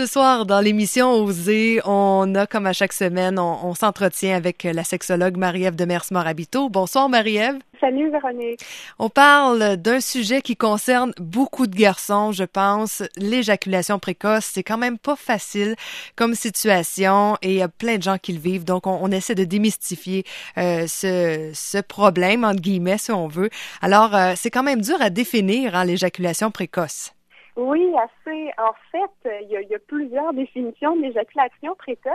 Ce soir, dans l'émission Oser, on a, comme à chaque semaine, on, s'entretient avec la sexologue Marie-Ève Demers-Morabito. Bonsoir, Marie-Ève. Salut, Véronique. On parle d'un sujet qui concerne beaucoup de garçons, je pense. L'éjaculation précoce, c'est quand même pas facile comme situation et il y a plein de gens qui le vivent. Donc, on, essaie de démystifier euh, ce, ce, problème, entre guillemets, si on veut. Alors, euh, c'est quand même dur à définir, hein, l'éjaculation précoce. Oui, assez. En fait, il y a, plusieurs définitions d'éjaculation précoce,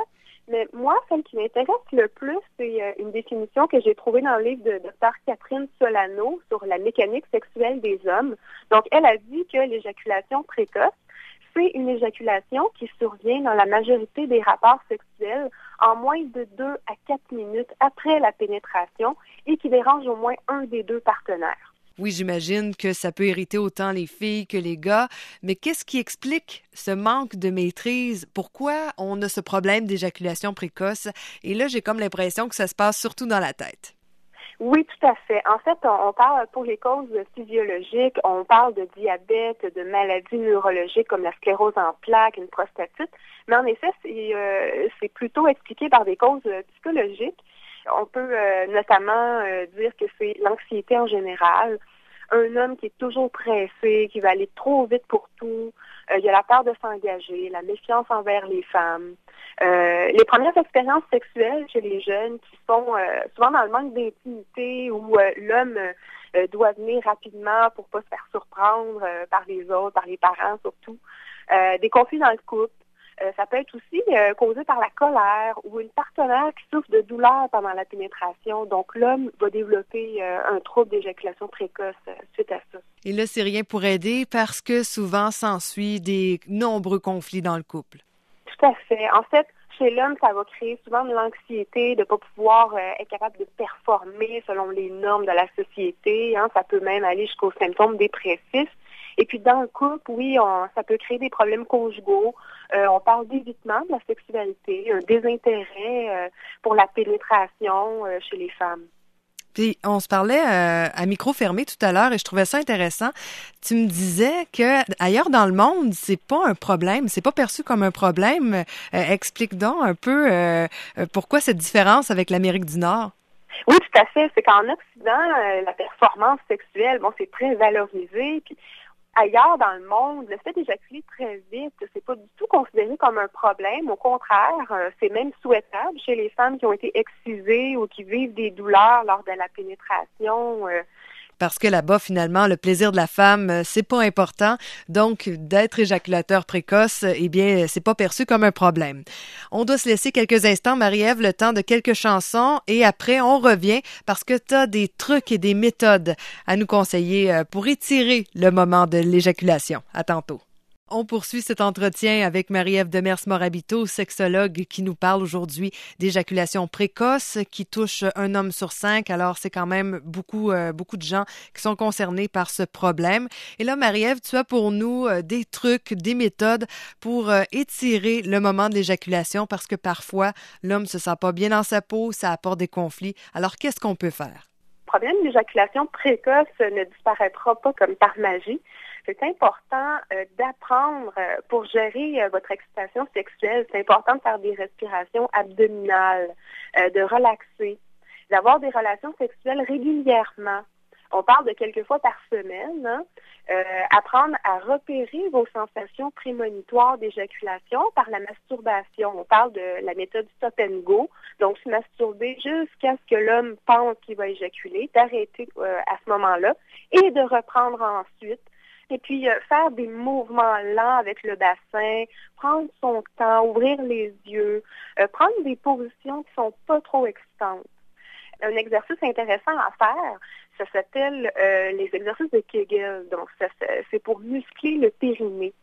mais moi, celle qui m'intéresse le plus, c'est euh, une définition que j'ai trouvée dans le livre de Dr. Catherine Solano sur la mécanique sexuelle des hommes. Donc, elle a dit que l'éjaculation précoce, c'est une éjaculation qui survient dans la majorité des rapports sexuels en moins de 2 à 4 minutes après la pénétration et qui dérange au moins un des deux partenaires. Oui, j'imagine que ça peut irriter autant les filles que les gars, mais qu'est-ce qui explique ce manque de maîtrise? Pourquoi on a ce problème d'éjaculation précoce? Et là, j'ai comme l'impression que ça se passe surtout dans la tête. Oui, tout à fait. En fait, on, parle pour les causes physiologiques, on parle de diabète, de maladies neurologiques comme la sclérose en plaques, une prostatite, mais en effet, c'est euh, plutôt expliqué par des causes psychologiques. On peut euh, notamment euh, dire que c'est l'anxiété en général, un homme qui est toujours pressé, qui va aller trop vite pour tout. Euh, il y a la peur de s'engager, la méfiance envers les femmes. les premières expériences sexuelles chez les jeunes qui sont souvent dans le manque d'intimité où l'homme doit venir rapidement pour pas se faire surprendre par les autres, par les parents surtout. des conflits dans le couple, euh, ça peut être aussi euh, causé par la colère ou une partenaire qui souffre de douleur pendant la pénétration. Donc, l'homme va développer euh, un trouble d'éjaculation précoce suite à ça. Et là, c'est rien pour aider parce que souvent s'ensuit des nombreux conflits dans le couple. Tout à fait. En fait, chez l'homme, ça va créer souvent de l'anxiété de ne pas pouvoir être capable de performer selon les normes de la société. Hein. Ça peut même aller jusqu'aux symptômes dépressifs. Et puis dans le couple, oui, ça peut créer des problèmes conjugaux. Euh, on parle d'évitement de la sexualité, un désintérêt euh, pour la pénétration euh, chez les femmes. Puis on se parlait à micro fermé tout à l'heure et je trouvais ça intéressant. Tu me disais que ailleurs dans le monde, c'est pas un problème, c'est pas perçu comme un problème. explique donc un peu pourquoi cette différence avec l'Amérique du Nord. Oui, tout à fait. C'est qu'en Occident, la performance sexuelle, bon, c'est très valorisé. Puis ailleurs dans le monde, le fait d'éjaculer très vite, c'est pas du tout considéré comme un problème. Au contraire, euh, c'est même souhaitable chez les femmes qui ont été excisées ou qui vivent des douleurs lors de la pénétration. Euh, parce que là-bas, finalement, le plaisir de la femme, euh, c'est pas important. Donc, d'être éjaculateur précoce, eh bien, c'est pas perçu comme un problème. On doit se laisser quelques instants, Marie-Ève, le temps de quelques chansons et après, on revient parce que tu as des trucs et des méthodes à nous conseiller euh, pour étirer le moment de l'éjaculation. À tantôt. On poursuit cet entretien avec Marie-Ève Demers-Morabito, sexologue, qui nous parle aujourd'hui d'éjaculation précoce qui touche un homme sur cinq. Alors, c'est quand même beaucoup, euh, beaucoup de gens qui sont concernés par ce problème. Et là, Marie-Ève, tu as pour nous euh, des trucs, des méthodes pour euh, étirer le moment de l'éjaculation parce que parfois, l'homme se sent pas bien dans sa peau, ça apporte des conflits. Alors, qu'est-ce qu'on peut faire? Le problème d'éjaculation précoce ne disparaîtra pas comme par magie c'est important euh, d'apprendre euh, pour gérer euh, votre excitation sexuelle. C'est important de faire des respirations abdominales, de relaxer, d'avoir des relations sexuelles régulièrement. On parle de quelques fois par semaine. Hein. apprendre à repérer vos sensations prémonitoires d'éjaculation par la masturbation. On parle de la méthode stop and go. Donc, se masturber jusqu'à ce que l'homme pense qu'il va éjaculer, d'arrêter à ce moment-là et de reprendre ensuite et puis, euh, faire des mouvements lents avec le bassin, prendre son temps, ouvrir les yeux, euh, prendre des positions qui sont pas trop excitantes. Un exercice intéressant à faire, ça s'appelle euh, les exercices de Kegel. Donc, c'est pour muscler le périnée.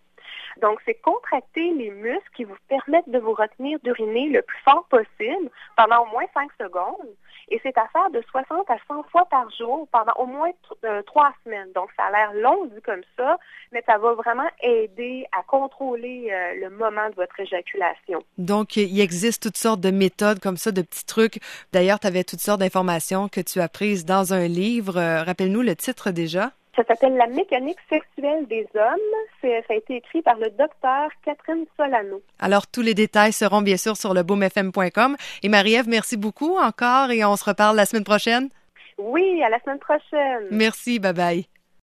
Donc, c'est contracter les muscles qui vous permettent de vous retenir d'uriner le plus fort possible pendant au moins 5 secondes. Et c'est à faire de 60 à 100 fois par jour pendant au moins euh, trois semaines. Donc, ça a l'air long comme ça, mais ça va vraiment aider à contrôler euh, le moment de votre éjaculation. Donc, il existe toutes sortes de méthodes comme ça, de petits trucs. D'ailleurs, tu avais toutes sortes d'informations que tu as prises dans un livre. Euh, rappelle-nous le titre déjà. Ça s'appelle La mécanique sexuelle des hommes. Ça a été écrit par le docteur Catherine Solano. Alors, tous les détails seront bien sûr sur le boomfm.com. Et Marie-Ève, merci beaucoup encore et on se reparle la semaine prochaine. Oui, à la semaine prochaine. Merci, bye bye.